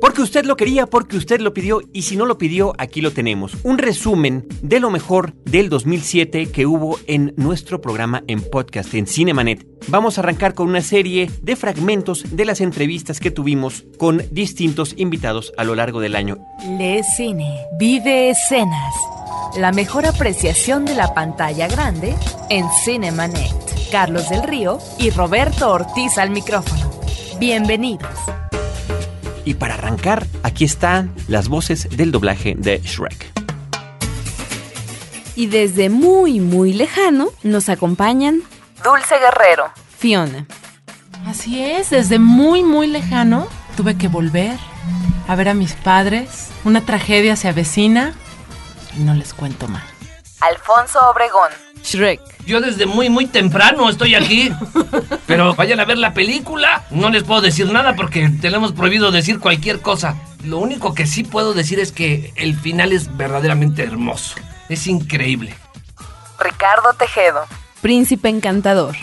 Porque usted lo quería, porque usted lo pidió y si no lo pidió, aquí lo tenemos. Un resumen de lo mejor del 2007 que hubo en nuestro programa en podcast en Cinemanet. Vamos a arrancar con una serie de fragmentos de las entrevistas que tuvimos con distintos invitados a lo largo del año. Le Cine, vive escenas. La mejor apreciación de la pantalla grande en Cinemanet. Carlos del Río y Roberto Ortiz al micrófono. Bienvenidos. Y para arrancar, aquí están las voces del doblaje de Shrek. Y desde muy, muy lejano nos acompañan Dulce Guerrero. Fiona. Así es, desde muy, muy lejano tuve que volver a ver a mis padres. Una tragedia se avecina y no les cuento más. Alfonso Obregón. Shrek. Yo desde muy, muy temprano estoy aquí. Pero vayan a ver la película. No les puedo decir nada porque tenemos prohibido decir cualquier cosa. Lo único que sí puedo decir es que el final es verdaderamente hermoso. Es increíble. Ricardo Tejedo. Príncipe encantador.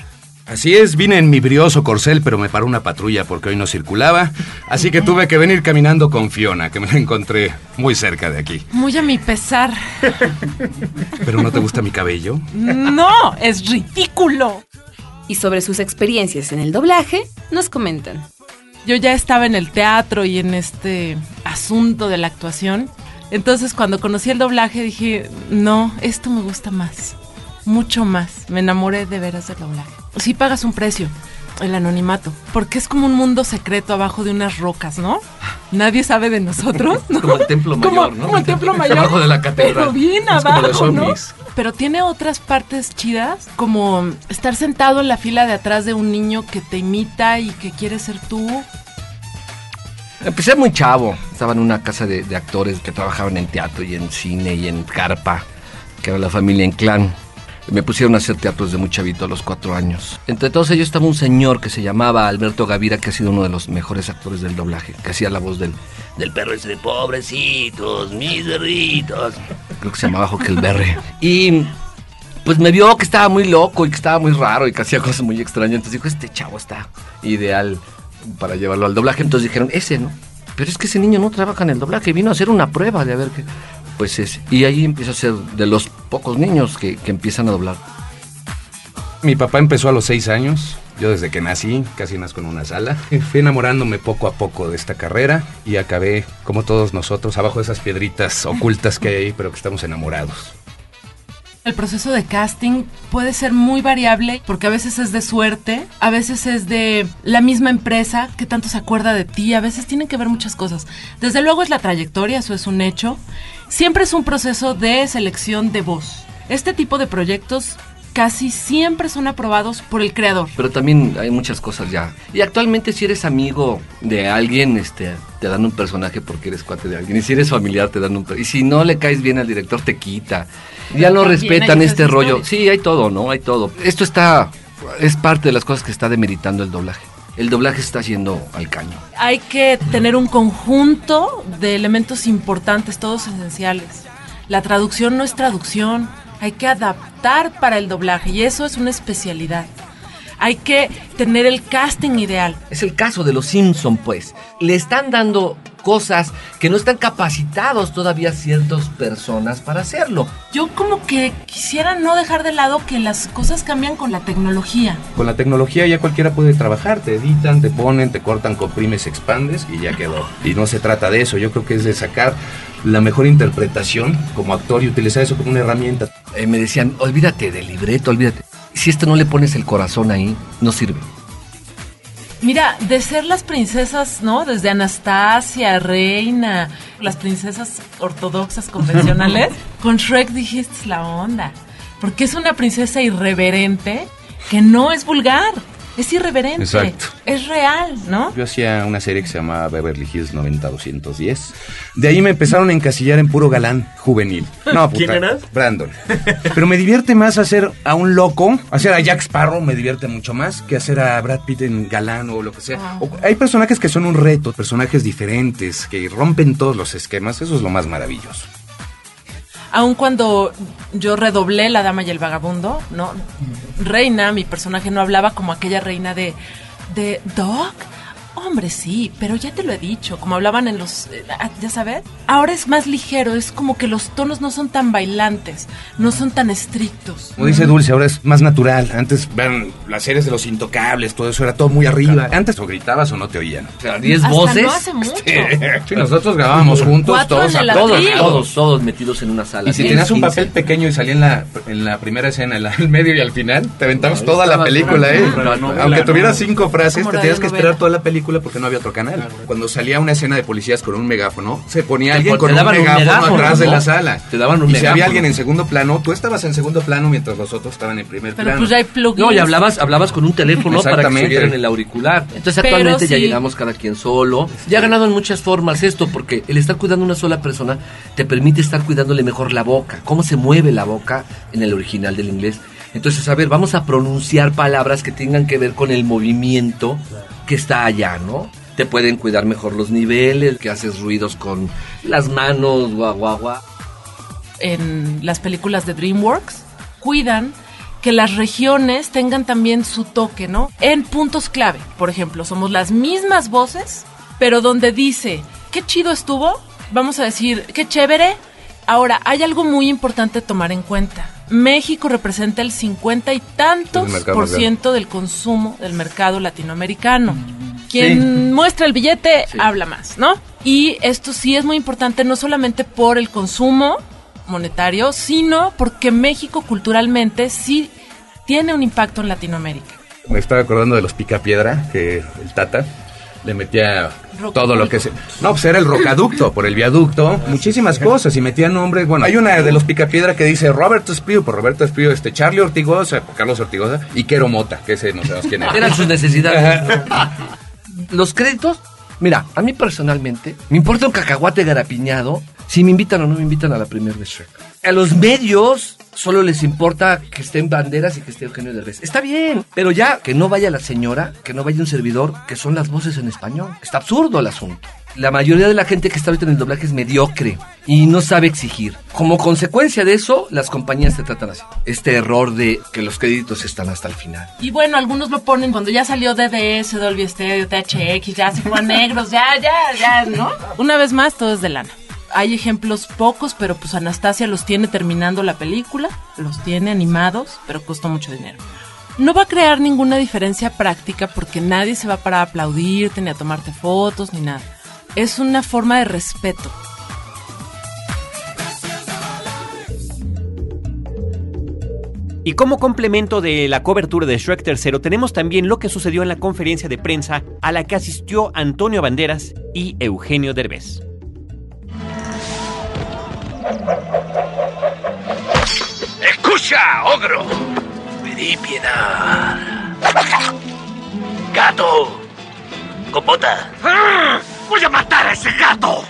Así es, vine en mi brioso corcel, pero me paró una patrulla porque hoy no circulaba. Así que tuve que venir caminando con Fiona, que me la encontré muy cerca de aquí. Muy a mi pesar. ¿Pero no te gusta mi cabello? No, es ridículo. Y sobre sus experiencias en el doblaje, nos comentan. Yo ya estaba en el teatro y en este asunto de la actuación. Entonces cuando conocí el doblaje dije, no, esto me gusta más. Mucho más. Me enamoré de veras del doblaje. Sí pagas un precio, el anonimato, porque es como un mundo secreto abajo de unas rocas, ¿no? Nadie sabe de nosotros, ¿no? Como el templo Como- mayor, ¿no? Como el templo mayor. Abajo de la catedral. Pero bien como abajo, ¿no? Pero tiene otras partes chidas, como estar sentado en la fila de atrás de un niño que te imita y que quiere ser tú. Empecé muy chavo. Estaba en una casa de, de actores que trabajaban en teatro y en cine y en carpa, que era la familia en clan. Me pusieron a hacer teatro desde muy chavito, a los cuatro años. Entre todos ellos estaba un señor que se llamaba Alberto Gavira, que ha sido uno de los mejores actores del doblaje, que hacía la voz del, del perro ese de pobrecitos, mis perritos. Creo que se llamaba Huckleberry. Y pues me vio que estaba muy loco y que estaba muy raro y que hacía cosas muy extrañas. Entonces dijo, este chavo está ideal para llevarlo al doblaje. Entonces dijeron, ese no. Pero es que ese niño no trabaja en el doblaje, vino a hacer una prueba de a ver qué. Pues ese. Y ahí empieza a ser de los pocos niños que, que empiezan a doblar. Mi papá empezó a los seis años. Yo desde que nací, casi nazco en una sala. Fui enamorándome poco a poco de esta carrera y acabé, como todos nosotros, abajo de esas piedritas ocultas que hay ahí, pero que estamos enamorados. El proceso de casting puede ser muy variable porque a veces es de suerte, a veces es de la misma empresa que tanto se acuerda de ti, a veces tienen que ver muchas cosas. Desde luego es la trayectoria, eso es un hecho. Siempre es un proceso de selección de voz. Este tipo de proyectos casi siempre son aprobados por el creador. Pero también hay muchas cosas ya. Y actualmente si eres amigo de alguien, este, te dan un personaje porque eres cuate de alguien. Y si eres familiar, te dan un... Y si no le caes bien al director, te quita. Ya no respetan este rollo. historias. Sí, hay todo, ¿no? Hay todo. Esto está... Es parte de las cosas que está demeritando el doblaje. El doblaje está yendo al caño. Hay que tener un conjunto de elementos importantes, todos esenciales. La traducción no es traducción, hay que adaptar para el doblaje y eso es una especialidad. Hay que tener el casting ideal. Es el caso de los Simpson, pues. Le están dando cosas que no están capacitados todavía ciertas personas para hacerlo. Yo como que quisiera no dejar de lado que las cosas cambian con la tecnología. Con la tecnología ya cualquiera puede trabajar, te editan, te ponen, te cortan, comprimes, expandes y ya quedó. Y no se trata de eso, yo creo que es de sacar la mejor interpretación como actor y utilizar eso como una herramienta. Eh, me decían, olvídate del libreto, olvídate. Si esto no le pones el corazón ahí, no sirve. Mira, de ser las princesas, ¿no? Desde Anastasia, Reina, las princesas ortodoxas convencionales, con Shrek dijiste "Es la onda. Porque es una princesa irreverente que no es vulgar, es irreverente. Exacto. Es real, ¿no? Yo hacía una serie que se llamaba Beverly Hills 90210. De ahí me empezaron a encasillar en puro galán juvenil. No, puta, ¿Quién eras? Brandon. Pero me divierte más hacer a un loco, hacer a Jack Sparrow me divierte mucho más que hacer a Brad Pitt en galán o lo que sea. O- hay personajes que son un reto, personajes diferentes, que rompen todos los esquemas. Eso es lo más maravilloso. Aun cuando yo redoblé La Dama y el Vagabundo, ¿no? Reina, mi personaje no hablaba como aquella reina de, de Doc, Hombre, sí, pero ya te lo he dicho, como hablaban en los, eh, ah, ya sabes, ahora es más ligero, es como que los tonos no son tan bailantes, no son tan estrictos. Como dice Dulce, ahora es más natural. Antes, vean, las series de los intocables, todo eso era todo muy arriba. Antes o gritabas o no te oían. O sea, 10 Hasta voces. no hace mucho. Sí, nosotros grabábamos juntos, todos el a- Todos, todos, todos metidos en una sala. Y si 10, tenías un 15. papel pequeño y salía en la, en la primera escena, en la- al medio y al final, te aventamos toda la película, ¿eh? Aunque ¿no? tuviera cinco frases, te tenías que esperar toda la película porque no había otro canal. Cuando salía una escena de policías con un megáfono, se ponía Te alguien con un megáfono, atrás de la sala. Te daban un y si había alguien en segundo plano, tú estabas en segundo plano mientras los otros estaban en primer Pero plano. pues hay plugins. No, y hablabas, hablabas con un teléfono para que subiera en el auricular. Entonces Pero actualmente ya llegamos cada quien solo. Ya ha ganado en muchas formas esto, porque el estar cuidando a una sola persona te permite estar cuidándole mejor la boca. Cómo se mueve la boca en el original del inglés. Entonces, a ver, vamos a pronunciar palabras que tengan que ver con el movimiento que está allá, ¿no? Te pueden cuidar mejor los niveles, que haces ruidos con las manos, guau, guau, guau. en las películas de DreamWorks cuidan que las regiones tengan también su toque, ¿no? En puntos clave, por ejemplo, somos las mismas voces, pero donde dice, qué chido estuvo, vamos a decir, qué chévere. Ahora, hay algo muy importante a tomar en cuenta. México representa el 50 y tantos por ciento del consumo del mercado latinoamericano. Quien muestra el billete Sí. habla más, ¿no? Y esto sí es muy importante, no solamente por el consumo monetario, sino porque México culturalmente sí tiene un impacto en Latinoamérica. Me estaba acordando de los picapiedra, que el Tata le metía Rocaducto. todo lo que se... No, pues era el rocaducto, por el viaducto, muchísimas cosas, y metía nombres, bueno, hay una de los picapiedra que dice Roberto Espío, por Roberto Espío, este, Charlie Ortigosa, por Carlos Ortigosa, y Quero Mota, que ese no sabemos quién era. Eran sus necesidades. Los créditos, mira, a mí personalmente, me importa un cacahuate garapiñado si me invitan o no me invitan a la primera de Shrek. A los medios solo les importa que estén banderas y que esté Eugenio Derbez. Está bien, pero ya que no vaya la señora, que no vaya un servidor, que son las voces en español. Está absurdo el asunto. La mayoría de la gente que está ahorita en el doblaje es mediocre y no sabe exigir. Como consecuencia de eso, las compañías te tratan así. Este error de que los créditos están hasta el final. Y bueno, algunos lo ponen cuando ya salió DDS, Dolby Stereo, THX, ya se fueron negros, ya, ya, ya, ¿no? Una vez más, todo es de lana. Hay ejemplos pocos, pero pues Anastasia los tiene terminando la película, los tiene animados, pero costó mucho dinero. No va a crear ninguna diferencia práctica porque nadie se va para aplaudirte, ni a tomarte fotos, ni nada. Es una forma de respeto. Y como complemento de la cobertura de Shrek III, tenemos también lo que sucedió en la conferencia de prensa a la que asistió Antonio Banderas y Eugenio Derbez. ¡Escucha, ogro! Pedí piedad. ¡Gato! ¡Copota! ¡Ah! ¡Voy a matar a ese gato!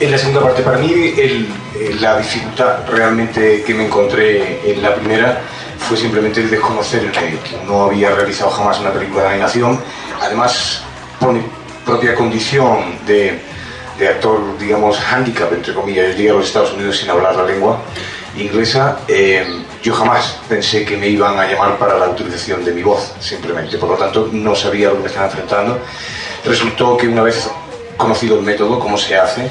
En la segunda parte, para mí, el- eh, la dificultad realmente que me encontré en la primera fue simplemente el desconocer el medio. No había realizado jamás una película de animación. Además, mi propia condición de, de actor, digamos, handicap, entre comillas, yo llegué a los Estados Unidos sin hablar la lengua inglesa, eh, yo jamás pensé que me iban a llamar para la utilización de mi voz, simplemente. Por lo tanto, no sabía lo que me estaba enfrentando. Resultó que una vez conocido el método, cómo se hace,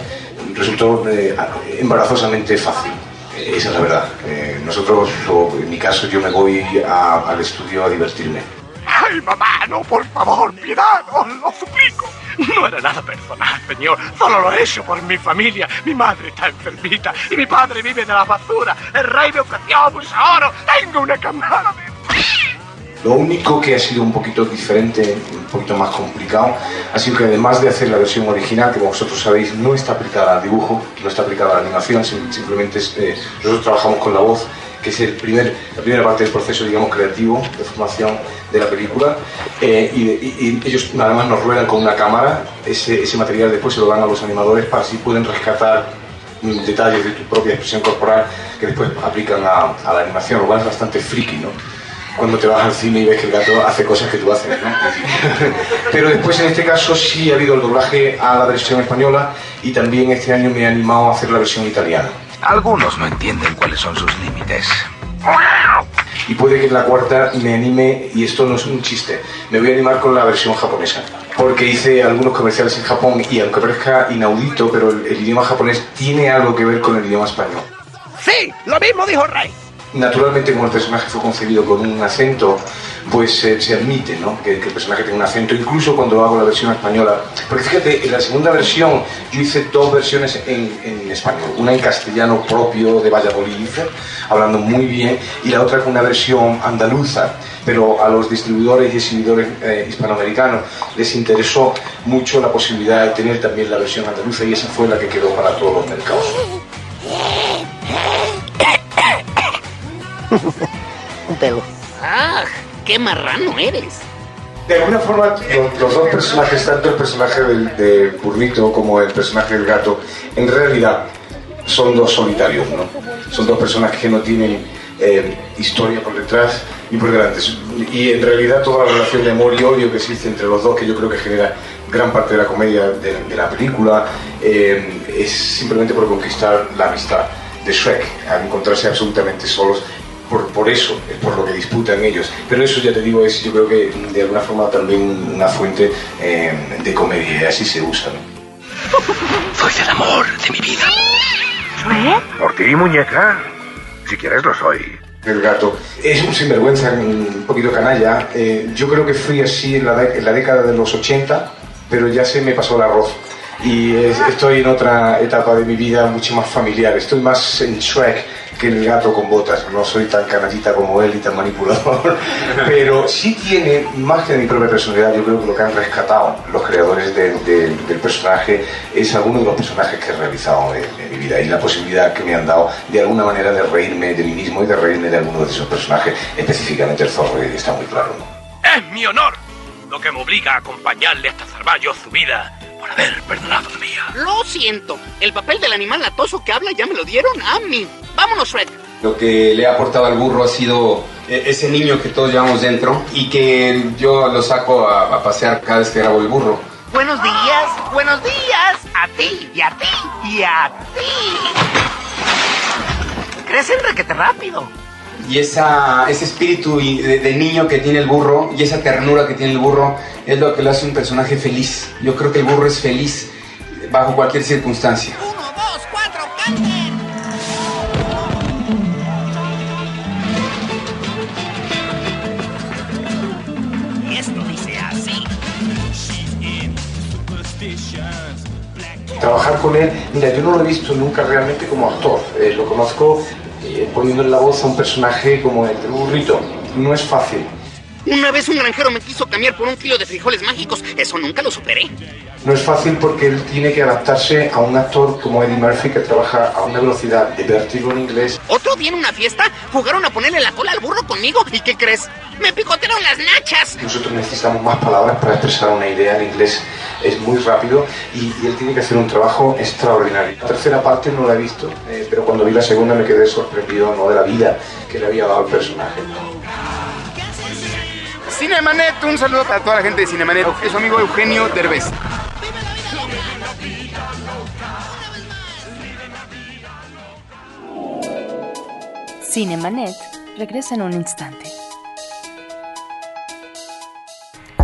resultó eh, embarazosamente fácil. Esa es la verdad. Eh, nosotros, en mi caso, yo me voy a- al estudio a divertirme. ¡Ay, mamá! ¡No, por favor! ¡Piedad! ¡Os lo suplico! No era nada personal, señor. Solo lo he hecho por mi familia. Mi madre está enfermita y mi padre vive de la basura. El rey me ofreció mucho oro. Tengo una camada de... Lo único que ha sido un poquito diferente, un poquito más complicado, ha sido que además de hacer la versión original, que como vosotros sabéis no está aplicada al dibujo, no está aplicada a la animación, sim- simplemente es, eh, nosotros trabajamos con la voz, que es el primer, la primera parte del proceso, digamos, creativo de formación de la película, eh, y, y- y ellos nada más nos ruedan con una cámara, ese, ese material después se lo dan a los animadores para así pueden rescatar detalles de tu propia expresión corporal que después aplican a, a la animación, lo cual es bastante friki, ¿no? cuando te vas al cine y ves que el gato hace cosas que tú haces, ¿no? Pero después en este caso sí ha habido el doblaje a la versión española y también este año me he animado a hacer la versión italiana. Algunos no entienden cuáles son sus límites. y puede que en la cuarta me anime, y esto no es un chiste, me voy a animar con la versión japonesa. Porque hice algunos comerciales en Japón y aunque parezca inaudito, pero el, el idioma japonés tiene algo que ver con el idioma español. Sí, lo mismo dijo Rey. Naturalmente, como el personaje fue concebido con un acento, pues eh, se admite ¿no? que, que el personaje tenga un acento, incluso cuando hago la versión española. Porque fíjate, en la segunda versión yo hice dos versiones en, en español, una en castellano propio de Valladolid, hablando muy bien, y la otra con una versión andaluza. Pero a los distribuidores y exhibidores eh, hispanoamericanos les interesó mucho la posibilidad de tener también la versión andaluza y esa fue la que quedó para todos los mercados. Un pelo. ¡Ah! ¡Qué marrano eres! De alguna forma, los, los dos personajes, tanto el personaje del, de Burrito como el personaje del gato, en realidad son dos solitarios, ¿no? Son dos personajes que no tienen eh, historia por detrás y por delante. Y en realidad toda la relación de amor y odio que existe entre los dos, que yo creo que genera gran parte de la comedia de, de la película, eh, es simplemente por conquistar la amistad de Shrek, al encontrarse absolutamente solos por, por eso, es por lo que disputan ellos. Pero eso ya te digo, es yo creo que de alguna forma también una fuente eh, de comedia, y así se usa. ¿no? Soy el amor de mi vida. Por ti, muñeca. Si quieres, lo soy. El gato es un sinvergüenza, un poquito canalla. Eh, yo creo que fui así en la, en la década de los 80, pero ya se me pasó el arroz. Y es- estoy en otra etapa de mi vida mucho más familiar. Estoy más en Shrek que en el gato con botas. No soy tan canallita como él y tan manipulador. Pero sí tiene, más que de mi propia personalidad, yo creo que lo que han rescatado los creadores de- de- del personaje es alguno de los personajes que he realizado en, en mi vida y la posibilidad que me han dado de alguna manera de reírme de mí mismo y de reírme de alguno de esos personajes, específicamente el zorro, está muy claro. ¿no? Es mi honor lo que me obliga a acompañarle hasta salvar yo su vida por haber perdonado la mía. Lo siento. El papel del animal latoso que habla ya me lo dieron a mí. Vámonos, Shrek. Lo que le ha aportado al burro ha sido eh, ese niño que todos llevamos dentro y que yo lo saco a, a pasear cada vez que grabo el burro. Buenos días, buenos días. A ti, y a ti, y a ti. Crecen requete rápido. Y esa, ese espíritu de, de niño que tiene el burro y esa ternura que tiene el burro es lo que lo hace un personaje feliz. Yo creo que el burro es feliz bajo cualquier circunstancia. Uno, dos, cuatro, canten. Y esto dice así. Trabajar con él, mira, yo no lo he visto nunca realmente como actor. Eh, lo conozco eh, poniéndole la voz a un personaje como el de Burrito. No es fácil. Una vez un granjero me quiso cambiar por un kilo de frijoles mágicos. Eso nunca lo superé. No es fácil porque él tiene que adaptarse a un actor como Eddie Murphy que trabaja a una velocidad de vértigo en inglés. Otro día en una fiesta jugaron a ponerle la cola al burro conmigo. ¿Y qué crees? Me picotearon las nachas. Nosotros necesitamos más palabras para expresar una idea. El inglés es muy rápido y, y él tiene que hacer un trabajo extraordinario. La tercera parte no la he visto, eh, pero cuando vi la segunda me quedé sorprendido ¿no? de la vida que le había dado al personaje. Cinemanet, un saludo para toda la gente de Cinemanet. Es su amigo Eugenio Derbez. Cinemanet regresa en un instante.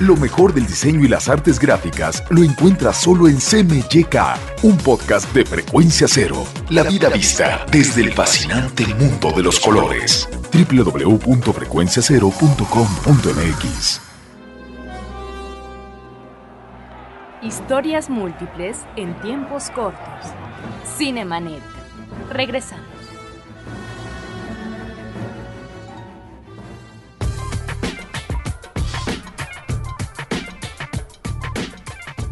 Lo mejor del diseño y las artes gráficas lo encuentras solo en CMYK, un podcast de frecuencia cero. La vida vista desde el fascinante mundo de los colores. www.frecuenciacero.com.mx Historias múltiples en tiempos cortos. Cinemanet. Regresamos.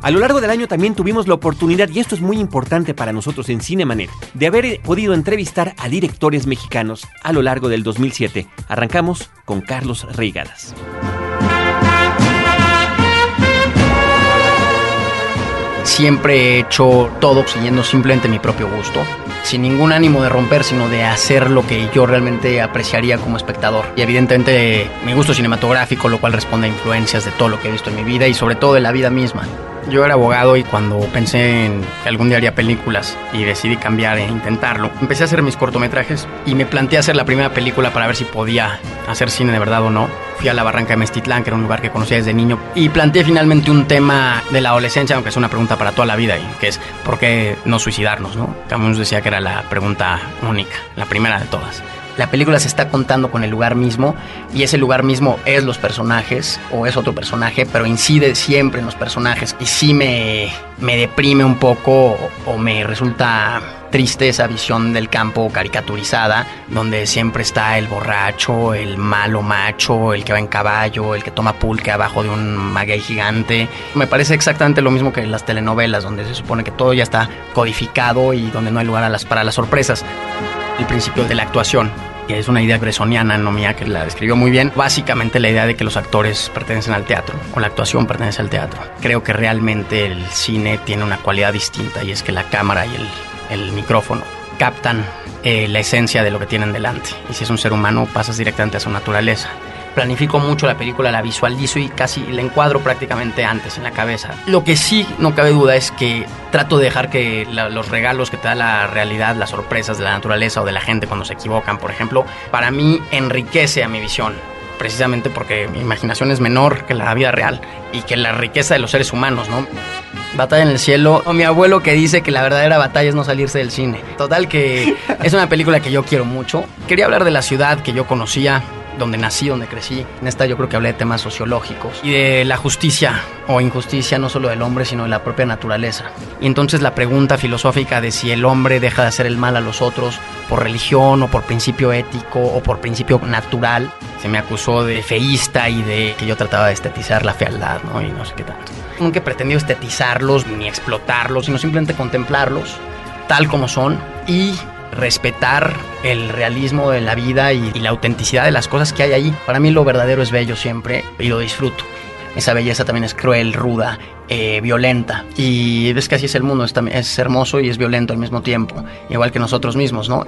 A lo largo del año también tuvimos la oportunidad, y esto es muy importante para nosotros en Cinemanet, de haber podido entrevistar a directores mexicanos a lo largo del 2007. Arrancamos con Carlos Reigadas. Siempre he hecho todo siguiendo simplemente mi propio gusto. sin ningún ánimo de romper, sino de hacer lo que yo realmente apreciaría como espectador. Y evidentemente mi gusto cinematográfico, lo cual responde a influencias de todo lo que he visto en mi vida y sobre todo de la vida misma. Yo era abogado y cuando pensé en que algún día haría películas y decidí cambiar e intentarlo, empecé a hacer mis cortometrajes y me planteé hacer la primera película para ver si podía hacer cine de verdad o no. Fui a la barranca de Mestitlán, que era un lugar que conocía desde niño, y planteé finalmente un tema de la adolescencia, aunque es una pregunta para toda la vida, y que es ¿por qué no suicidarnos? ¿no? Camus decía que era la pregunta única, la primera de todas. La película se está contando con el lugar mismo y ese lugar mismo es los personajes o es otro personaje, pero incide siempre en los personajes y sí me, me deprime un poco o me resulta triste esa visión del campo caricaturizada, donde siempre está el borracho, el malo macho, el que va en caballo, el que toma pulque abajo de un maguey gigante. Me parece exactamente lo mismo que las telenovelas, donde se supone que todo ya está codificado y donde no hay lugar para las sorpresas. El principio de la actuación que es una idea bresoniana, no mía, que la describió muy bien. Básicamente la idea de que los actores pertenecen al teatro, o la actuación pertenece al teatro. Creo que realmente el cine tiene una cualidad distinta y es que la cámara y el, el micrófono captan eh, la esencia de lo que tienen delante. Y si es un ser humano, pasas directamente a su naturaleza planifico mucho la película, la visualizo y casi la encuadro prácticamente antes en la cabeza. Lo que sí, no cabe duda, es que trato de dejar que los regalos que te da la realidad, las sorpresas de la naturaleza o de la gente cuando se equivocan, por ejemplo, para mí enriquece a mi visión precisamente porque mi imaginación es menor que la vida real y que la riqueza de los seres humanos, ¿no? Batalla en el cielo, o mi abuelo que dice que la verdadera batalla es no salirse del cine. Total que es una película que yo quiero mucho. Quería hablar de la ciudad que yo conocía, donde nací, donde crecí. En esta yo creo que hablé de temas sociológicos y de la justicia o injusticia no solo del hombre, sino de la propia naturaleza. Y entonces la pregunta filosófica de si el hombre deja de hacer el mal a los otros por religión o por principio ético o por principio natural, se me acusó de feísta y de que yo trataba de estetizar la fealdad, ¿no? Y no sé qué tanto. Nunca he pretendido estetizarlos ni explotarlos, sino simplemente contemplarlos tal como son y respetar el realismo de la vida y, la autenticidad de las cosas que hay ahí. Para mí lo verdadero es bello siempre y lo disfruto. Esa belleza también es cruel, ruda, eh, violenta. Y ves que así es el mundo, es, es hermoso y es violento al mismo tiempo, igual que nosotros mismos, ¿no?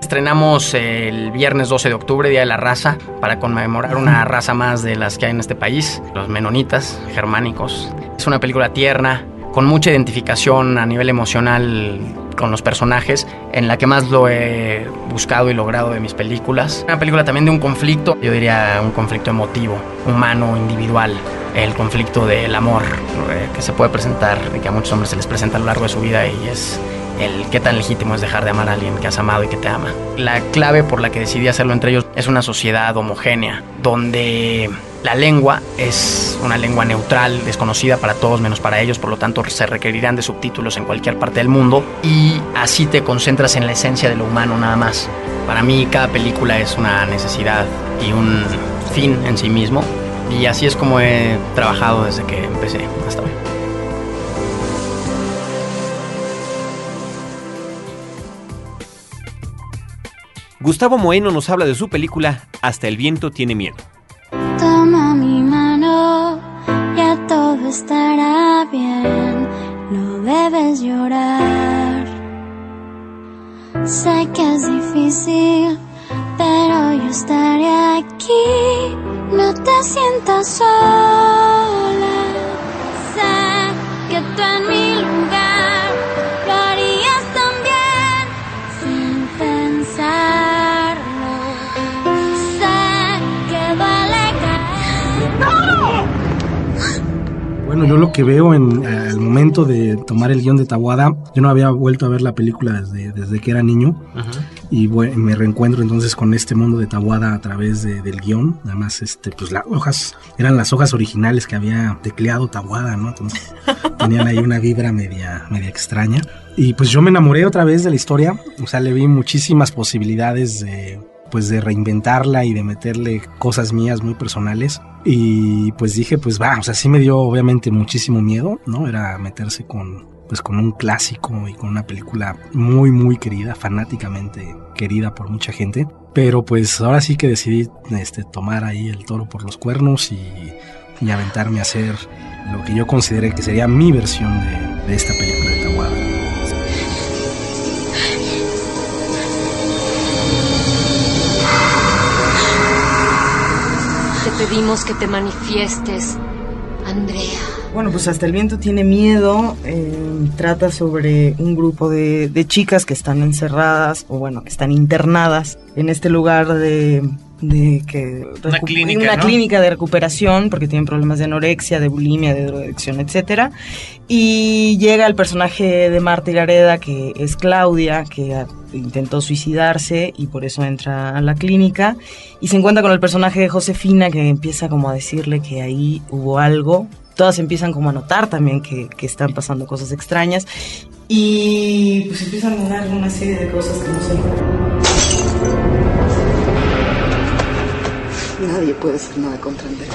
Estrenamos el viernes 12 de octubre, Día de la Raza, para conmemorar una raza más de las que hay en este país, los menonitas germánicos. Es una película tierna, con mucha identificación a nivel emocional con los personajes, en la que más lo he buscado y logrado de mis películas. Una película también de un conflicto, yo diría un conflicto emotivo, humano, individual, el conflicto del amor eh, que se puede presentar, y que a muchos hombres se les presenta a lo largo de su vida y es el qué tan legítimo es dejar de amar a alguien que has amado y que te ama. La clave por la que decidí hacerlo entre ellos es una sociedad homogénea, donde la lengua es una lengua neutral, desconocida para todos menos para ellos, por lo tanto se requerirán de subtítulos en cualquier parte del mundo y así te concentras en la esencia de lo humano nada más. Para mí cada película es una necesidad y un fin en sí mismo y así es como he trabajado desde que empecé hasta hoy. Gustavo Moeno nos habla de su película Hasta el viento tiene miedo. Estará bien, no debes llorar. Sé que es difícil, pero yo estaré aquí, no te sientas sola. Sé que tú en mi Bueno, yo lo que veo en eh, el momento de tomar el guion de Tawada, yo no había vuelto a ver la película desde, desde que era niño y bue- me reencuentro entonces con este mundo de Tawada a través de- del guion. Además, este, pues las hojas eran las hojas originales que había tecleado Tawada, ¿no? Entonces tenían ahí una vibra media, media extraña. Y pues yo me enamoré otra vez de la historia, o sea, le vi muchísimas posibilidades de pues de reinventarla y de meterle cosas mías muy personales. Y pues dije pues va, o sea, sí me dio obviamente muchísimo miedo, ¿no? Era meterse con pues con un clásico y con una película muy muy querida, fanáticamente querida por mucha gente, pero pues ahora sí que decidí este tomar ahí el toro por los cuernos y, y aventarme a hacer lo que yo consideré que sería mi versión de, de esta película de pedimos que te manifiestes, Andrea. Bueno, pues hasta el viento tiene miedo. eh, trata sobre un grupo de, de chicas que están encerradas o bueno, que están internadas en este lugar de, de que Una clínica, una ¿no? clínica de recuperación porque tienen problemas de anorexia, de bulimia, de drogadicción, etcétera. Y llega el personaje de Marta Gareda que es Claudia, que intentó suicidarse y por eso entra a la clínica y se encuentra con el personaje de Josefina que empieza como a decirle que ahí hubo algo. Todas empiezan como a notar también que, que están pasando cosas extrañas y pues empiezan a dar una serie de cosas que no sé. Nadie puede hacer nada contra Andrea.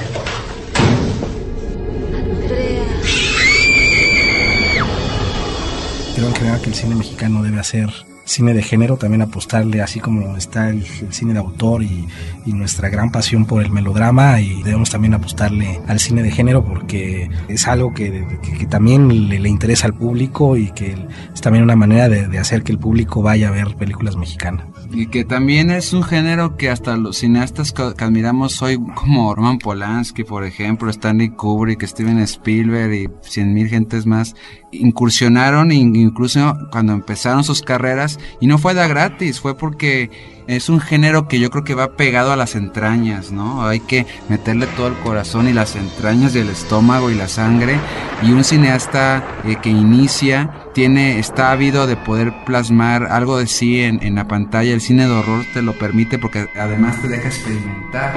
Creo en general que el cine mexicano debe hacer cine de género, también apostarle así como está el, cine de autor y, nuestra gran pasión por el melodrama y debemos también apostarle al cine de género porque es algo que, también le, interesa al público y que es también una manera de, hacer que el público vaya a ver películas mexicanas. Y que también es un género que hasta los cineastas que, admiramos hoy, como Roman Polanski, por ejemplo, Stanley Kubrick, Steven Spielberg y cien mil gentes más, incursionaron in- incluso cuando empezaron sus carreras y no fue de gratis, fue porque es un género que yo creo que va pegado a las entrañas, ¿no? Hay que meterle todo el corazón y las entrañas y el estómago y la sangre y un cineasta eh, que inicia tiene está ávido de poder plasmar algo de sí en la pantalla. El cine de horror te lo permite porque además te deja experimentar.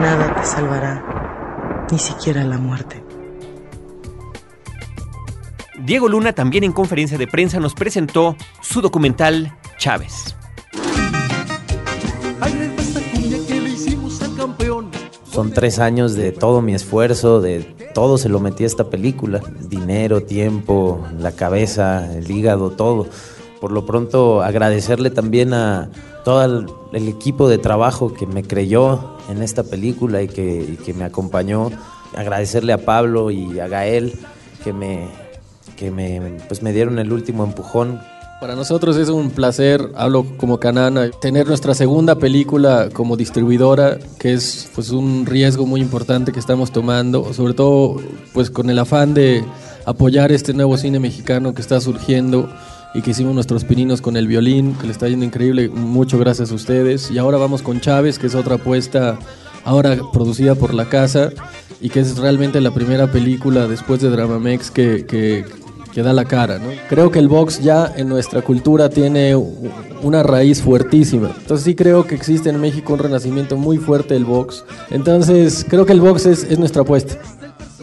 Nada te salvará, ni siquiera la muerte. Diego Luna también en conferencia de prensa nos presentó su documental Chávez. Son tres años de todo mi esfuerzo, de todo se lo metí a esta película. Dinero, tiempo, la cabeza, el hígado, todo. Por lo pronto agradecerle también a todo el, el equipo de trabajo que me creyó en esta película y que, y que me acompañó. Agradecerle a Pablo y a Gael que me, que me, pues me dieron el último empujón. Para nosotros es un placer, hablo como Canana, tener nuestra segunda película como distribuidora, que es pues un riesgo muy importante que estamos tomando, sobre todo pues con el afán de apoyar este nuevo cine mexicano que está surgiendo y que hicimos nuestros pininos con el violín, que le está yendo increíble, mucho gracias a ustedes. Y ahora vamos con Chávez, que es otra apuesta ahora producida por la casa y que es realmente la primera película después de Dramamex que, que, que da la cara. ¿no? Creo que el box ya en nuestra cultura tiene una raíz fuertísima. Entonces sí creo que existe en México un renacimiento muy fuerte del box. Entonces creo que el box es, es nuestra apuesta.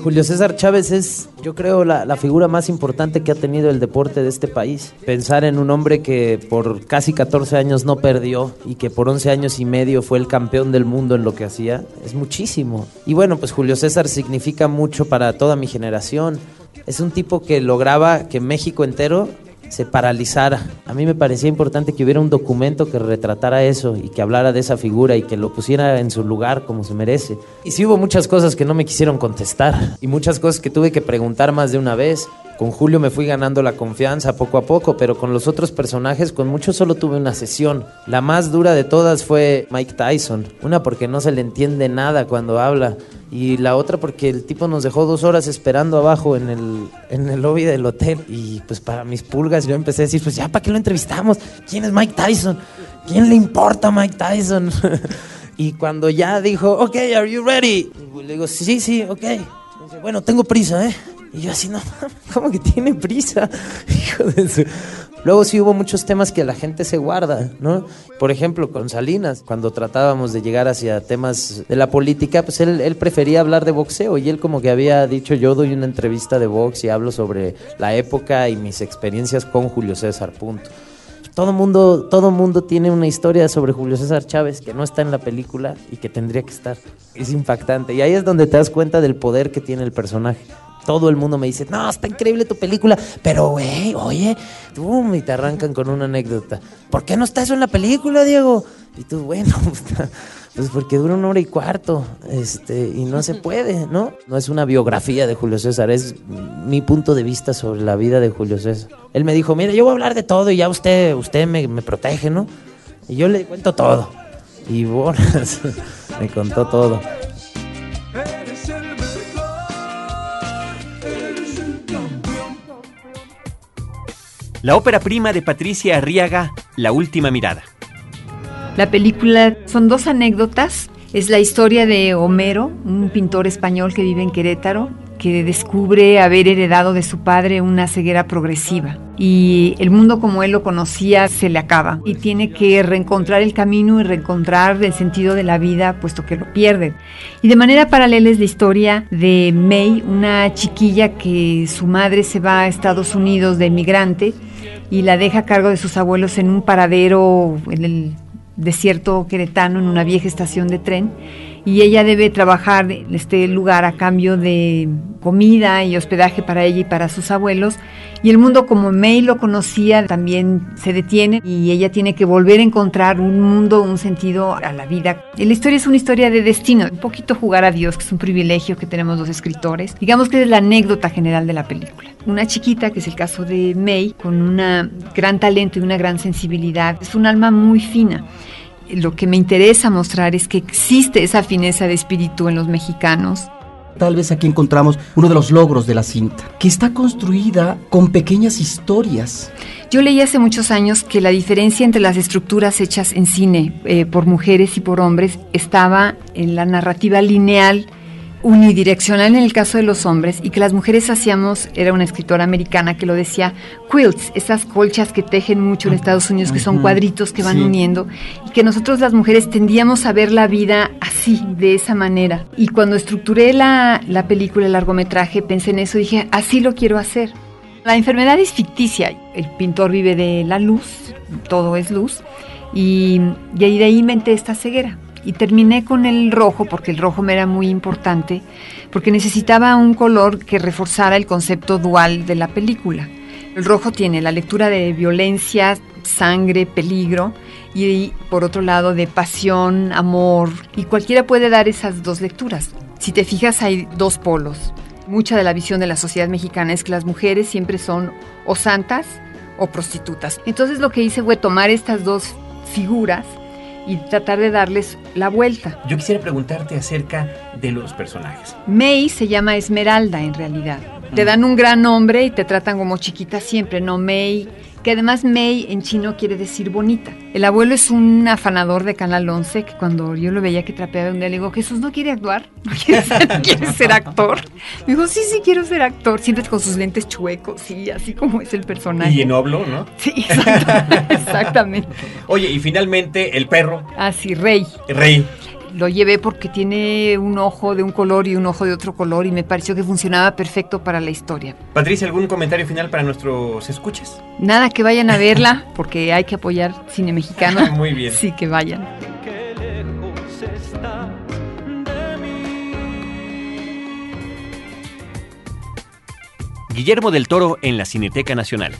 Julio César Chávez es, yo creo, la, la figura más importante que ha tenido el deporte de este país. Pensar en un hombre que por casi 14 años no perdió y que por 11 años y medio fue el campeón del mundo en lo que hacía, es muchísimo. Y bueno, pues Julio César significa mucho para toda mi generación. Es un tipo que lograba que México entero se paralizara. A mí me parecía importante que hubiera un documento que retratara eso y que hablara de esa figura y que lo pusiera en su lugar como se merece. Y sí hubo muchas cosas que no me quisieron contestar y muchas cosas que tuve que preguntar más de una vez. Con Julio me fui ganando la confianza poco a poco, pero con los otros personajes, con muchos solo tuve una sesión. La más dura de todas fue Mike Tyson. Una porque no se le entiende nada cuando habla y la otra porque el tipo nos dejó dos horas esperando abajo en el, en el lobby del hotel y pues para mis pulgas yo empecé a decir, pues ya, ¿para qué lo entrevistamos? ¿Quién es Mike Tyson? ¿Quién le importa Mike Tyson? y cuando ya dijo, ok, are you ready? Y le digo, sí, sí, ok. Bueno, tengo prisa, ¿eh? Y yo así, no, ¿cómo que tiene prisa? Hijo de su... Luego sí hubo muchos temas que la gente se guarda, ¿no? Por ejemplo, con Salinas, cuando tratábamos de llegar hacia temas de la política, pues él, él prefería hablar de boxeo y él como que había dicho, yo doy una entrevista de box y hablo sobre la época y mis experiencias con Julio César, punto. Todo mundo, todo mundo tiene una historia sobre Julio César Chávez que no está en la película y que tendría que estar. Es impactante. Y ahí es donde te das cuenta del poder que tiene el personaje. Todo el mundo me dice, no, está increíble tu película, pero güey, oye, tú, y te arrancan con una anécdota. ¿Por qué no está eso en la película, Diego? Y tú, bueno, pues porque dura una hora y cuarto, este, y no se puede, ¿no? No es una biografía de Julio César, es mi punto de vista sobre la vida de Julio César. Él me dijo, mira, yo voy a hablar de todo y ya usted, usted me, me protege, ¿no? Y yo le cuento todo. Y bolas. me contó todo. La ópera prima de Patricia Arriaga, La última mirada. La película son dos anécdotas. Es la historia de Homero, un pintor español que vive en Querétaro, que descubre haber heredado de su padre una ceguera progresiva. Y el mundo como él lo conocía se le acaba. Y tiene que reencontrar el camino y reencontrar el sentido de la vida, puesto que lo pierde. Y de manera paralela es la historia de May, una chiquilla que su madre se va a Estados Unidos de emigrante y la deja a cargo de sus abuelos en un paradero en el desierto queretano, en una vieja estación de tren, y ella debe trabajar en este lugar a cambio de comida y hospedaje para ella y para sus abuelos. Y el mundo como May lo conocía también se detiene y ella tiene que volver a encontrar un mundo, un sentido a la vida. La historia es una historia de destino, un poquito jugar a Dios, que es un privilegio que tenemos los escritores. Digamos que es la anécdota general de la película. Una chiquita, que es el caso de May, con un gran talento y una gran sensibilidad, es un alma muy fina lo que me interesa mostrar es que existe esa fineza de espíritu en los mexicanos. Tal vez aquí encontramos uno de los logros de la cinta, que está construida con pequeñas historias. Yo leí hace muchos años que la diferencia entre las estructuras hechas en cine eh, por mujeres y por hombres estaba en la narrativa lineal unidireccional en el caso de los hombres y que las mujeres hacíamos, era una escritora americana que lo decía, quilts, esas colchas que tejen mucho en Estados Unidos, que son cuadritos que van uniendo, y que nosotros las mujeres tendíamos a ver la vida así, de esa manera. Y cuando estructuré la, la película, el largometraje, pensé en eso, dije, así lo quiero hacer. La enfermedad es ficticia, el pintor vive de la luz, todo es luz, y, y ahí de ahí inventé esta ceguera y terminé con el rojo porque el rojo me era muy importante porque necesitaba un color que reforzara el concepto dual de la película. El rojo tiene la lectura de violencia, sangre, peligro y por otro lado de pasión, amor y cualquiera puede dar esas dos lecturas. Si te fijas hay dos polos. Mucha de la visión de la sociedad mexicana es que las mujeres siempre son o santas o prostitutas. Entonces lo que hice fue tomar estas dos figuras y tratar de darles la vuelta. Yo quisiera preguntarte acerca de los personajes. May se llama Esmeralda en realidad. Te dan un gran nombre y te tratan como chiquita siempre, no May que además May en chino quiere decir bonita. El abuelo es un afanador de Canal 11 que cuando yo lo veía que trapeaba un día le digo, Jesús, ¿no quiere actuar? ¿No quiere ser, actor? Me dijo, sí, sí, quiero ser actor. Siempre con sus lentes chuecos, sí, así como es el personaje. Y en hablo, ¿no? Sí, exactamente. exactamente. Oye, y finalmente el perro. Ah, sí, Rey. Rey lo llevé porque tiene un ojo de un color y un ojo de otro color y me pareció que funcionaba perfecto para la historia. Patricia, ¿algún comentario final para nuestros escuches? Nada, que vayan a verla porque hay que apoyar cine mexicano. Muy bien. Sí, que vayan. Guillermo del Toro en la Cineteca Nacional.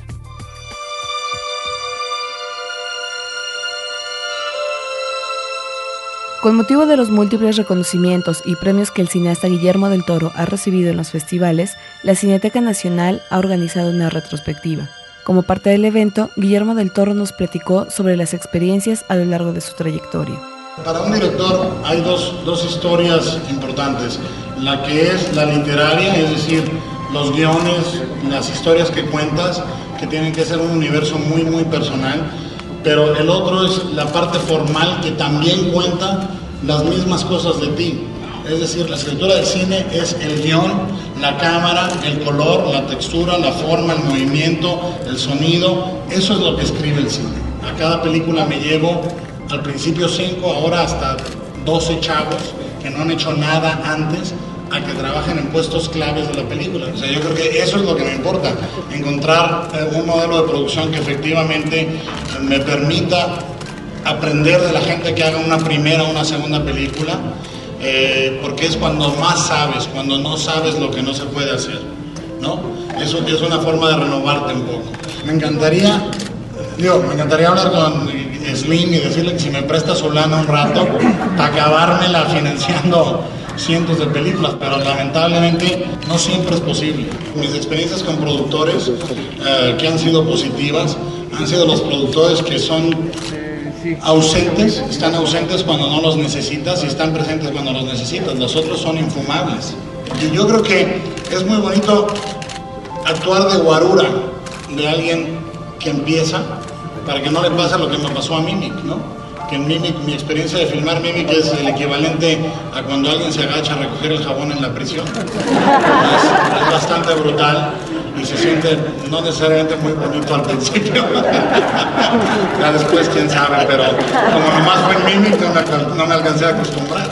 Con motivo de los múltiples reconocimientos y premios que el cineasta Guillermo del Toro ha recibido en los festivales, la Cineteca Nacional ha organizado una retrospectiva. Como parte del evento, Guillermo del Toro nos platicó sobre las experiencias a lo largo de su trayectoria. Para un director hay dos, dos historias importantes. La que es la literaria, es decir, los guiones, las historias que cuentas, que tienen que ser un universo muy, muy personal pero el otro es la parte formal que también cuenta las mismas cosas de ti. Es decir, la escritura del cine es el guion, la cámara, el color, la textura, la forma, el movimiento, el sonido. Eso es lo que escribe el cine. A cada película me llevo al principio cinco, ahora hasta 12 chavos que no han hecho nada antes a que trabajen en puestos claves de la película. O sea, yo creo que eso es lo que me importa, encontrar eh, un modelo de producción que efectivamente me permita aprender de la gente que haga una primera o una segunda película, eh, porque es cuando más sabes, cuando no sabes lo que no se puede hacer, ¿no? Eso es una forma de renovarte un poco. Me encantaría, digo, me encantaría hablar con Slim y decirle que si me presta su lana un rato, para acabármela financiando cientos de películas, pero lamentablemente no siempre es posible. Mis experiencias con productores eh, que han sido positivas han sido los productores que son ausentes, están ausentes cuando no los necesitas y están presentes cuando los necesitas. Los otros son infumables. Y yo creo que es muy bonito actuar de guarura de alguien que empieza para que no le pase lo que me pasó a Mimic, ¿no? Que Mimic, mi experiencia de filmar Mimic es el equivalente a cuando alguien se agacha a recoger el jabón en la prisión. Es, es bastante brutal y se siente no necesariamente muy bonito al principio. ya después quién sabe, pero como nomás fue en Mimic no me, no me alcancé a acostumbrar.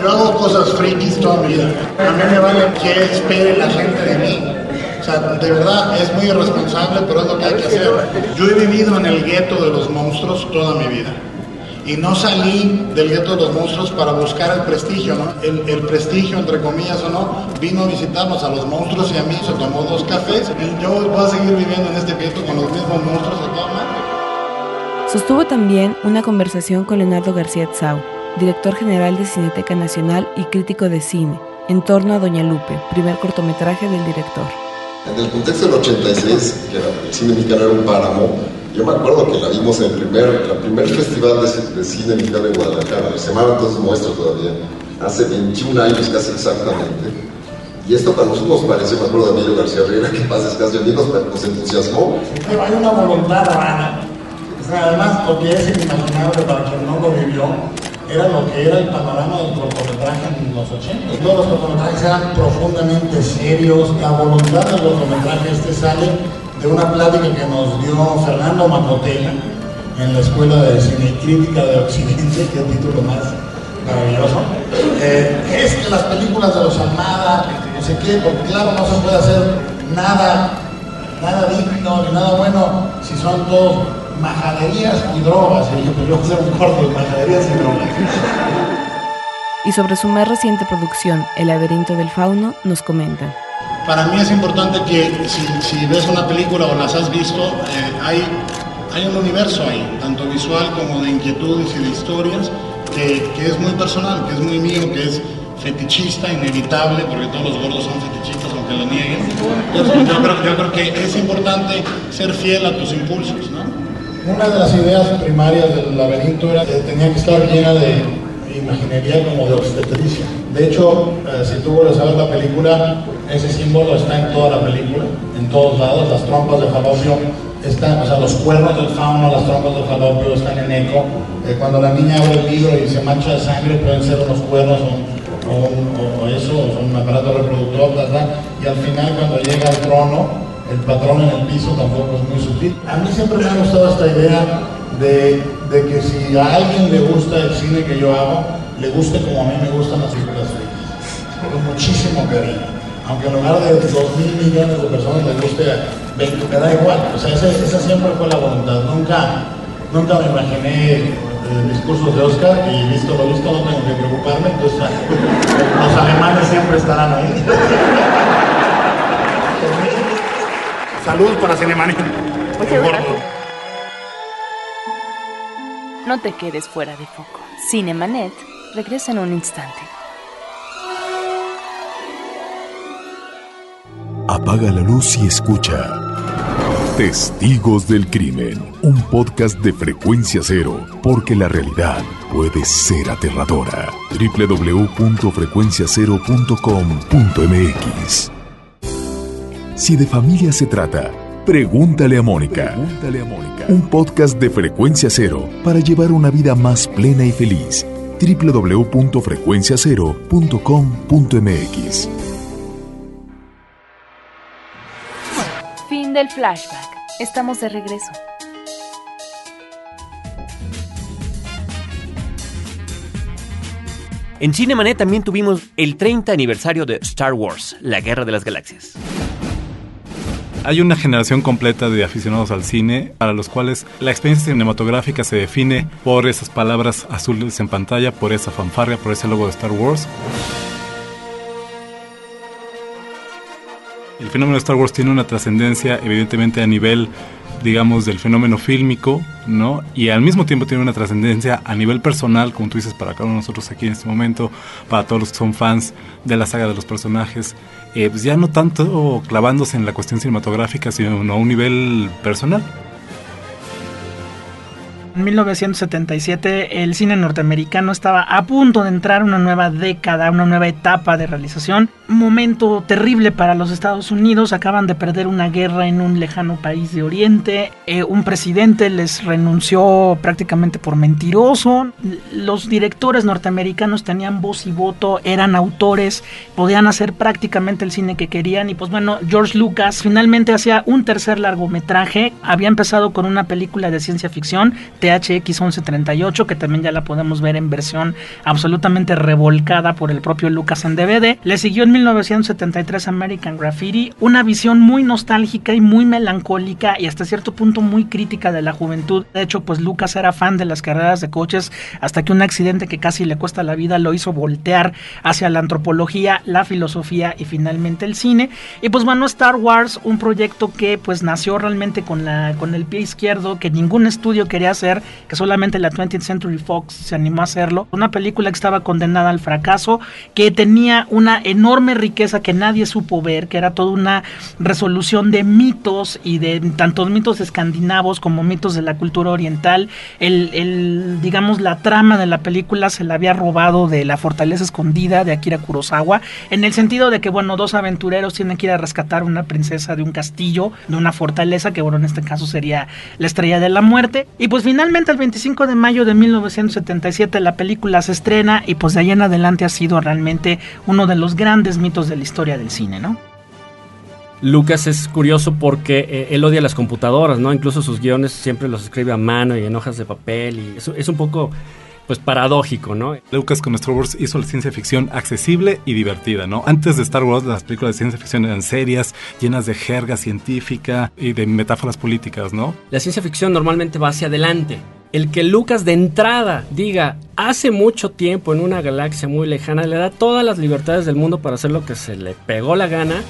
Yo hago cosas frikis toda mi vida. A mí me vale que espere la gente de mí. O sea, de verdad es muy irresponsable, pero es lo que hay que hacer. Yo he vivido en el gueto de los monstruos toda mi vida. Y no salí del gueto de los monstruos para buscar el prestigio, ¿no? El, el prestigio, entre comillas o no, vino a visitarnos a los monstruos y a mí, se tomó dos cafés. Y yo voy a seguir viviendo en este gueto con los mismos monstruos a toda madre. Sostuvo también una conversación con Leonardo García Tsau, director general de Cineteca Nacional y crítico de cine, en torno a Doña Lupe, primer cortometraje del director. En el contexto del 86, que era- el cine mexicano era un páramo, yo me acuerdo que la vimos en el primer, el primer festival de, de cine mexicano en Guadalajara, se llamaba entonces Muestra todavía, hace 21 años casi exactamente. Y esto para nosotros nos pareció, me acuerdo de Emilio García Herrera, que paz descanse, a mí nos, nos entusiasmó. Pero hay una voluntad rara. O sea, además, lo que es inimaginable para quien no lo vivió, era lo que era el panorama del cortometraje en los 80. Todos los cortometrajes eran profundamente serios. La voluntad del cortometraje este sale de una plática que nos dio Fernando Macotela en la Escuela de Cine y Crítica de Occidente, que título más maravilloso. Eh, es que las películas de los Almada, no sé qué, porque claro, no se puede hacer nada nada digno ni nada bueno si son todos majaderías y drogas. Y yo, pues yo hacer un corto de majaderías y drogas. Y sobre su más reciente producción, El laberinto del fauno, nos comenta. Para mí es importante que si, ves una película o las has visto, eh, hay, hay un universo ahí, tanto visual como de inquietudes y de historias, que, que es muy personal, que es muy mío, que es fetichista, inevitable, porque todos los gordos son fetichistas, aunque lo nieguen. Yo, creo, yo creo que es importante ser fiel a tus impulsos, ¿no? Una de las ideas primarias del laberinto era que tenía que estar llena de imaginería como de obstetricia. De hecho, eh, si tú vuelves a ver la película, ese símbolo está en toda la película, en todos lados, las trompas de falopio están, o sea, los cuernos del fauno, las trompas del falopio están en eco. Eh, cuando la niña abre el libro y se mancha de sangre, pueden ser unos cuernos o, eso, o un aparato reproductor, bla. y al final cuando llega al trono, el patrón en el piso tampoco es muy sutil. A mí siempre me ha gustado esta idea de, de que si a alguien le gusta el cine que yo hago, le guste como a mí me gustan las películas frikis. Con muchísimo cariño. Aunque en lugar de 2 mil millones de personas le guste a 20, me da igual. O sea, esa, esa siempre fue la voluntad. Nunca, nunca me imaginé eh, discursos de Oscar y visto lo visto no tengo que preocuparme. Entonces, los alemanes siempre estarán ahí. Saludos para. Muchas gracias. No te quedes fuera de foco. Cinemanet regresa en un instante. Apaga la luz y escucha. Testigos del Crimen, un podcast de frecuencia cero, porque la realidad puede ser aterradora. www.frecuenciacero.com.mx Si de familia se trata, pregúntale a Mónica. Un podcast de frecuencia cero para llevar una vida más plena y feliz. www.frecuenciacero.com.mx Fin del flashback. Estamos de regreso. En Cinemanet también tuvimos el 30 aniversario de Star Wars, La Guerra de las Galaxias. Hay una generación completa de aficionados al cine para los cuales la experiencia cinematográfica se define por esas palabras azules en pantalla, por esa fanfarria, por ese logo de Star Wars. El fenómeno de Star Wars tiene una trascendencia evidentemente a nivel, digamos, del fenómeno fílmico, ¿no? Y al mismo tiempo tiene una trascendencia a nivel personal, como tú dices, para cada uno de nosotros aquí en este momento, para todos los que son fans de la saga de los personajes, eh, pues ya no tanto clavándose en la cuestión cinematográfica, sino a un nivel personal. En 1977 el cine norteamericano estaba a punto de entrar una nueva década, una nueva etapa de realización. Momento terrible para los Estados Unidos, acaban de perder una guerra en un lejano país de Oriente, eh, un presidente les renunció prácticamente por mentiroso, los directores norteamericanos tenían voz y voto, eran autores, podían hacer prácticamente el cine que querían y pues bueno, George Lucas finalmente hacía un tercer largometraje, había empezado con una película de ciencia ficción, THX 1138, que también ya la podemos ver en versión absolutamente revolcada por el propio Lucas en DVD. Le siguió en 1973 American Graffiti, una visión muy nostálgica y muy melancólica y hasta cierto punto muy crítica de la juventud. De hecho, pues Lucas era fan de las carreras de coches hasta que un accidente que casi le cuesta la vida lo hizo voltear hacia la antropología, la filosofía y finalmente el cine. Y pues bueno, Star Wars, un proyecto que pues nació realmente con la con el pie izquierdo, que ningún estudio quería hacer que solamente la 20th Century Fox se animó a hacerlo. Una película que estaba condenada al fracaso, que tenía una enorme riqueza que nadie supo ver, que era toda una resolución de mitos y de tantos mitos escandinavos como mitos de la cultura oriental. El, digamos, la trama de la película se la había robado de la fortaleza escondida de Akira Kurosawa, en el sentido de que, bueno, dos aventureros tienen que ir a rescatar una princesa de un castillo, de una fortaleza, que bueno, en este caso sería la estrella de la muerte. Y pues finalmente Finalmente el 25 de mayo de 1977 la película se estrena y pues de ahí en adelante ha sido realmente uno de los grandes mitos de la historia del cine, ¿no? Lucas es curioso porque eh, él odia las computadoras, ¿no? Incluso sus guiones siempre los escribe a mano y en hojas de papel y es un poco pues paradójico, ¿no? Lucas con Star Wars hizo la ciencia ficción accesible y divertida, ¿no? Antes de Star Wars las películas de ciencia ficción eran serias, llenas de jerga científica y de metáforas políticas, ¿no? La ciencia ficción normalmente va hacia adelante. El que Lucas de entrada diga hace mucho tiempo en una galaxia muy lejana le da todas las libertades del mundo para hacer lo que se le pegó la gana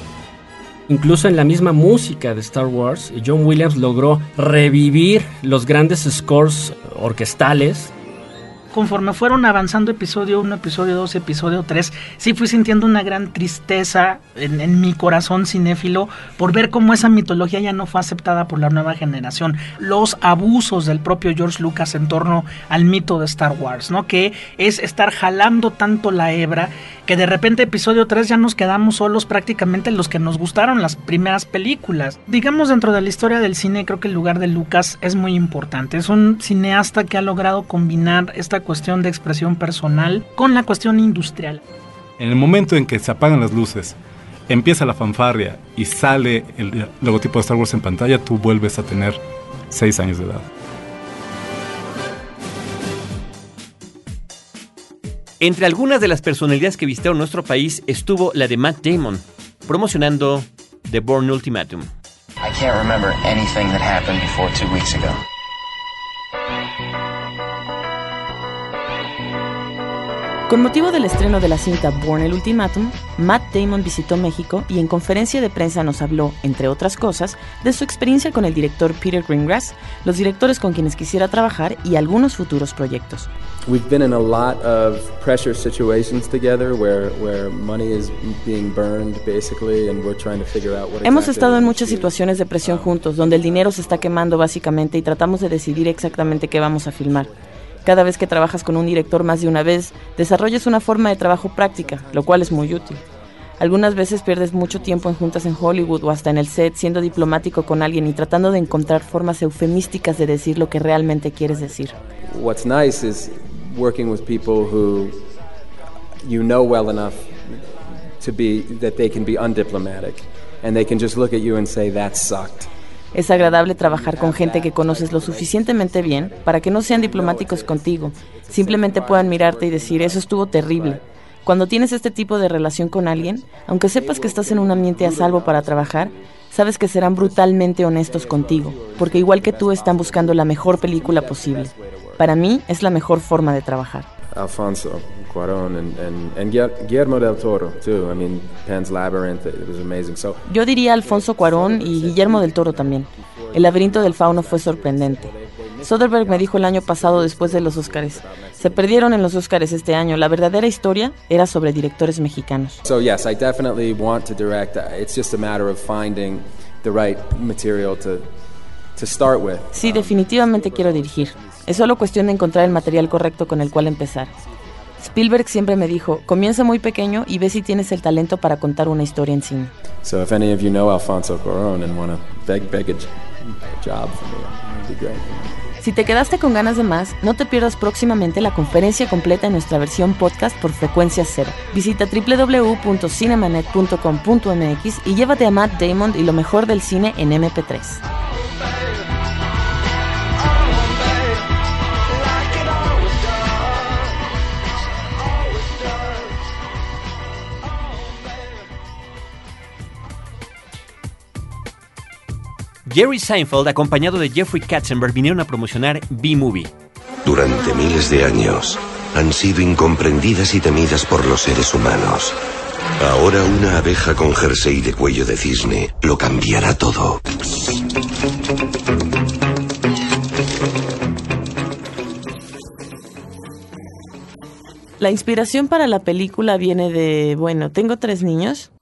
Incluso en la misma música de Star Wars, John Williams logró revivir los grandes scores orquestales conforme fueron avanzando episodio 1, episodio 2, episodio 3, sí fui sintiendo una gran tristeza en, mi corazón cinéfilo por ver cómo esa mitología ya no fue aceptada por la nueva generación. Los abusos del propio George Lucas en torno al mito de Star Wars, ¿no? Que es estar jalando tanto la hebra que de repente episodio 3 ya nos quedamos solos prácticamente los que nos gustaron las primeras películas. Digamos dentro de la historia del cine creo que el lugar de Lucas es muy importante. Es un cineasta que ha logrado combinar esta cuestión de expresión personal con la cuestión industrial. En el momento en que se apagan las luces, empieza la fanfarria y sale el logotipo de Star Wars en pantalla, tú vuelves a tener 6 años de edad. Entre algunas de las personalidades que visitaron nuestro país estuvo la de Matt Damon, promocionando The Bourne Ultimatum. I can't remember anything that happened before two weeks ago. Con motivo del estreno de la cinta Born el Ultimatum, Matt Damon visitó México y en conferencia de prensa nos habló, entre otras cosas, de su experiencia con el director Peter Greengrass, los directores con quienes quisiera trabajar y algunos futuros proyectos. Hemos estado en muchas situaciones de presión juntos, donde el dinero se está quemando básicamente y tratamos de decidir exactamente qué vamos a filmar. Cada vez que trabajas con un director más de una vez, desarrollas una forma de trabajo práctica, lo cual es muy útil. Algunas veces pierdes mucho tiempo en juntas en Hollywood o hasta en el set siendo diplomático con alguien y tratando de encontrar formas eufemísticas de decir lo que realmente quieres decir. What's nice is working with people who you know well enough to be that they can be undiplomatic and they can just look at you and say that sucked. Es agradable trabajar con gente que conoces lo suficientemente bien para que no sean diplomáticos contigo, simplemente puedan mirarte y decir, eso estuvo terrible. Cuando tienes este tipo de relación con alguien, aunque sepas que estás en un ambiente a salvo para trabajar, sabes que serán brutalmente honestos contigo, porque igual que tú están buscando la mejor película posible. Para mí es la mejor forma de trabajar. Alfonso Cuarón and, and, and Guillermo del Toro too. I mean, Pan's Labyrinth, it was amazing. So, Yo diría Alfonso Cuarón y Guillermo del Toro también. El laberinto del fauno fue sorprendente. Soderbergh me dijo el año pasado después de los Oscars. Se perdieron en los Oscars este año. La verdadera historia era sobre directores mexicanos. So yes, I definitely want to direct. It's just a matter of finding the right material to to start with. Sí, definitivamente quiero dirigir. Es solo cuestión de encontrar el material correcto con el cual empezar. Spielberg siempre me dijo, comienza muy pequeño y ve si tienes el talento para contar una historia en cine. So if any of you know Alfonso Cuarón and want to beg, beg a, job for me, that'd be great. Si te quedaste con ganas de más, no te pierdas próximamente la conferencia completa en nuestra versión podcast por frecuencia cero. Visita www.cinemanet.com.mx y llévate a Matt Damon y lo mejor del cine en MP3. Jerry Seinfeld, acompañado de Jeffrey Katzenberg, vinieron a promocionar B-Movie. Durante miles de años han sido incomprendidas y temidas por los seres humanos. Ahora una abeja con jersey de cuello de cisne lo cambiará todo. La inspiración para la película viene de, bueno, tengo tres niños.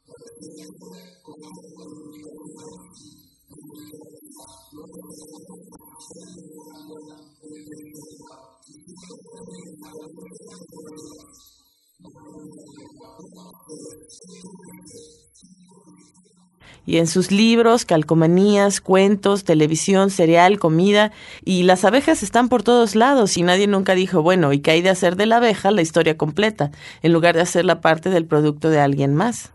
Y en sus libros, calcomanías, cuentos, televisión, cereal, comida, y las abejas están por todos lados y nadie nunca dijo, bueno, ¿y qué hay de hacer de la abeja la historia completa, en lugar de hacerla parte del producto de alguien más?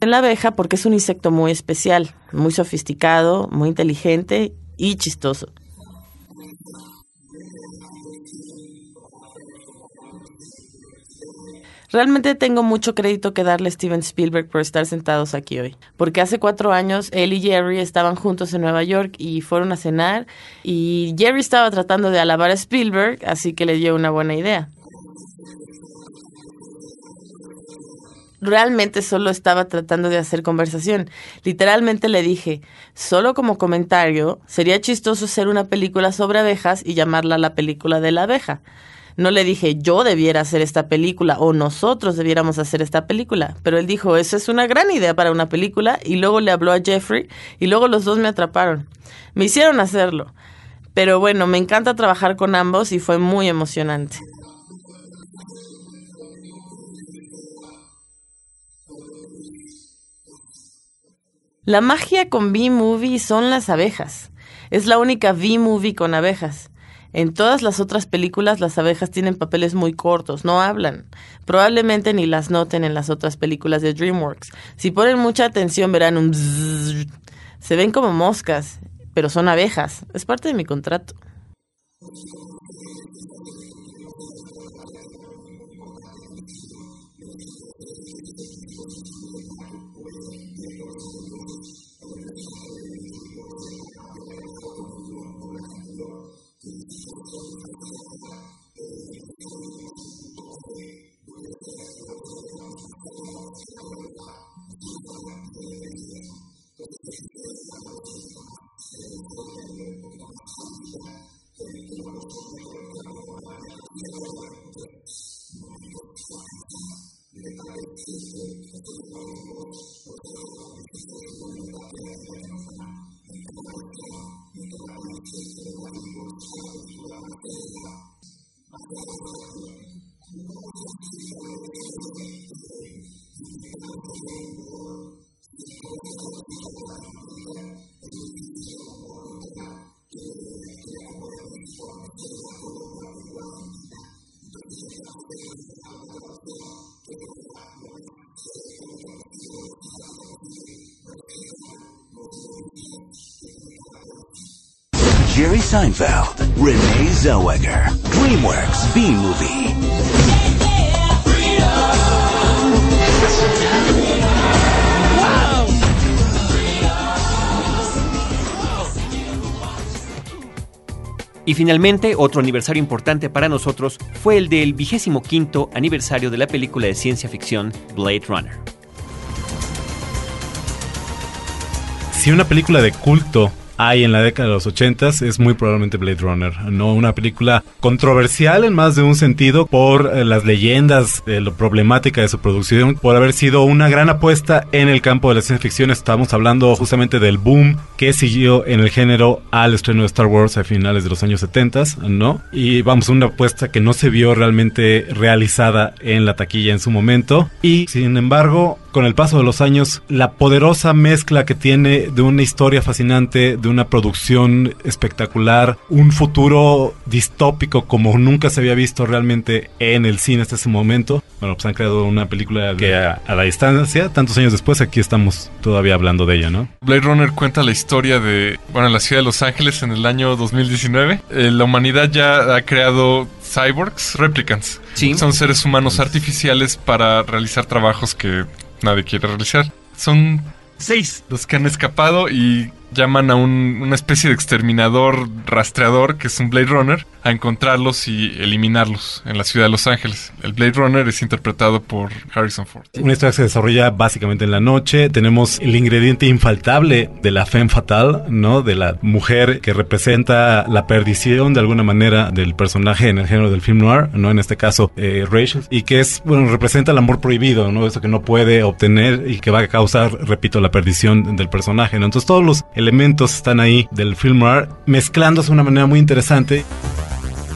En la abeja porque es un insecto muy especial, muy sofisticado, muy inteligente y chistoso. Realmente tengo mucho crédito que darle a Steven Spielberg por estar sentados aquí hoy. Porque hace cuatro años él y Jerry estaban juntos en Nueva York y fueron a cenar y Jerry estaba tratando de alabar a Spielberg, así que le dio una buena idea. Realmente solo estaba tratando de hacer conversación. Literalmente le dije, solo como comentario, sería chistoso hacer una película sobre abejas y llamarla la película de la abeja. No le dije yo debiera hacer esta película o nosotros debiéramos hacer esta película, pero él dijo, esa es una gran idea para una película y luego le habló a Jeffrey y luego los dos me atraparon. Me hicieron hacerlo. Pero bueno, me encanta trabajar con ambos y fue muy emocionante. La magia con B-Movie son las abejas. Es la única B-Movie con abejas. En todas las otras películas las abejas tienen papeles muy cortos, no hablan. Probablemente ni las noten en las otras películas de DreamWorks. Si ponen mucha atención verán un bzzz. Se ven como moscas, pero son abejas. Es parte de mi contrato. Jerry Seinfeld, Renee Zellweger, DreamWorks B-Movie. Y finalmente, otro aniversario importante para nosotros fue el del vigésimo quinto aniversario de la película de ciencia ficción Blade Runner. Si una película de culto hay en la década de los 80 es muy probablemente Blade Runner, no una película controversial en más de un sentido por eh, las leyendas, de lo problemática de su producción, por haber sido una gran apuesta en el campo de la ciencia ficción. Estamos hablando justamente del boom que siguió en el género al estreno de Star Wars a finales de los años 70, ¿no? Y vamos, una apuesta que no se vio realmente realizada en la taquilla en su momento. Y sin embargo, con el paso de los años, la poderosa mezcla que tiene de una historia fascinante, de una producción espectacular, un futuro distópico como nunca se había visto realmente en el cine hasta ese momento. Bueno, pues han creado una película que a, a la distancia, tantos años después, aquí estamos todavía hablando de ella, ¿no? Blade Runner cuenta la historia de, bueno, la ciudad de Los Ángeles en el año 2019. Eh, la humanidad ya ha creado cyborgs, replicants. Son seres humanos artificiales para realizar trabajos que nadie quiere realizar. Son seis los que han escapado y llaman a un- una especie de exterminador rastreador, que es un Blade Runner, a encontrarlos y eliminarlos en la ciudad de Los Ángeles. El Blade Runner es interpretado por Harrison Ford. Una historia que se desarrolla básicamente en la noche. Tenemos el ingrediente infaltable de la femme fatal, ¿no? De la mujer que representa la perdición de alguna manera del personaje en el género del film noir, ¿no? En este caso, eh, Rachel. Y que es, bueno, representa el amor prohibido, ¿no? Eso que no puede obtener y que va a causar, repito, la perdición del personaje. Entonces todos los elementos están ahí del film noir mezclándose de una manera muy interesante.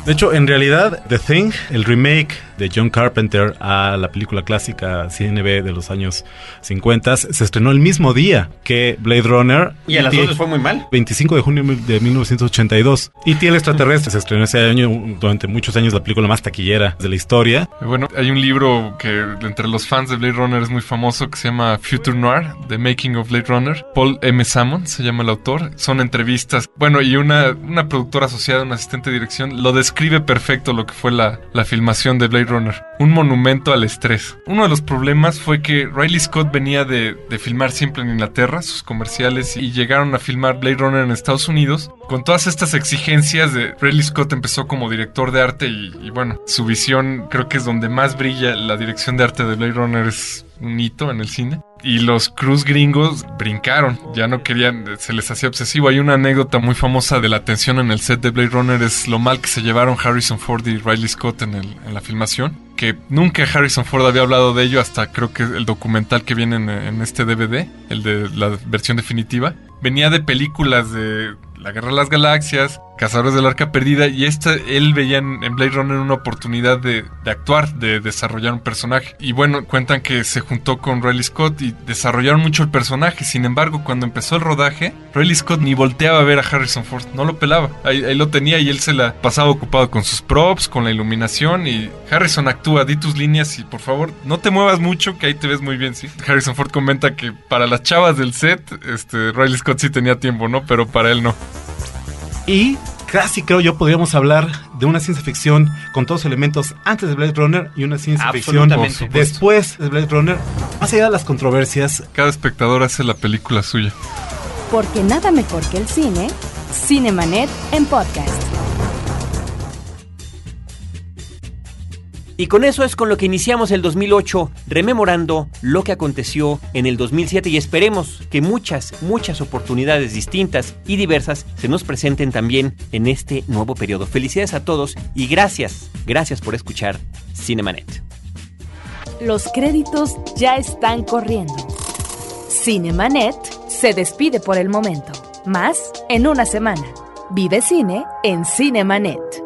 De hecho, en realidad, The Thing, el remake de John Carpenter a la película clásica CNB de los años 50, se estrenó el mismo día que Blade Runner. Y a las dos les fue muy mal. 25 de junio de 1982. Y T el extraterrestre se estrenó ese año, durante muchos años, la película más taquillera de la historia. Bueno, hay un libro que entre los fans de Blade Runner es muy famoso que se llama Future Noir, The Making of Blade Runner. Paul M. Salmon se llama el autor. Son entrevistas. Bueno, y una, una productora asociada, un asistente de dirección, lo describe perfecto lo que fue la, la filmación de Blade Runner. Un monumento al estrés. Uno de los problemas fue que Riley Scott venía de, de filmar siempre en Inglaterra, sus comerciales, y llegaron a filmar Blade Runner en Estados Unidos. Con todas estas exigencias de Riley Scott empezó como director de arte y, y bueno, su visión creo que es donde más brilla la dirección de arte de Blade Runner es un hito en el cine. Y los cruz gringos brincaron, ya no querían, se les hacía obsesivo. Hay una anécdota muy famosa de la tensión en el set de Blade Runner, es lo mal que se llevaron Harrison Ford y Riley Scott en, el- en la filmación. Que nunca Harrison Ford había hablado de ello hasta creo que el documental que viene en, en este DVD, el de la versión definitiva. Venía de películas de La Guerra de las Galaxias, Cazadores del Arca Perdida, y esta él veía en, Blade Runner una oportunidad de, de actuar, de desarrollar un personaje. Y bueno, cuentan que se juntó con Riley Scott y desarrollaron mucho el personaje. Sin embargo, cuando empezó el rodaje, Riley Scott ni volteaba a ver a Harrison Ford, no lo pelaba. Ahí, ahí lo tenía y él se la pasaba ocupado con sus props, con la iluminación. Y Harrison actúa, di tus líneas y por favor, no te muevas mucho, que ahí te ves muy bien, sí. Harrison Ford comenta que para las chavas del set, este, Riley Scott sí tenía tiempo, ¿no? Pero para él no. Y casi creo yo podríamos hablar de una ciencia ficción con todos los elementos antes de Blade Runner y una ciencia ficción después de Blade Runner. Más allá de las controversias, Cada espectador hace la película suya. Porque nada mejor que el cine, Cinemanet en podcast. Y con eso es con lo que iniciamos el 2008, rememorando lo que aconteció en el 2007 y esperemos que muchas, muchas oportunidades distintas y diversas se nos presenten también en este nuevo periodo. Felicidades a todos y gracias, gracias por escuchar Cinemanet. Los créditos ya están corriendo. Cinemanet se despide por el momento. Más en una semana. Vive cine en Cinemanet.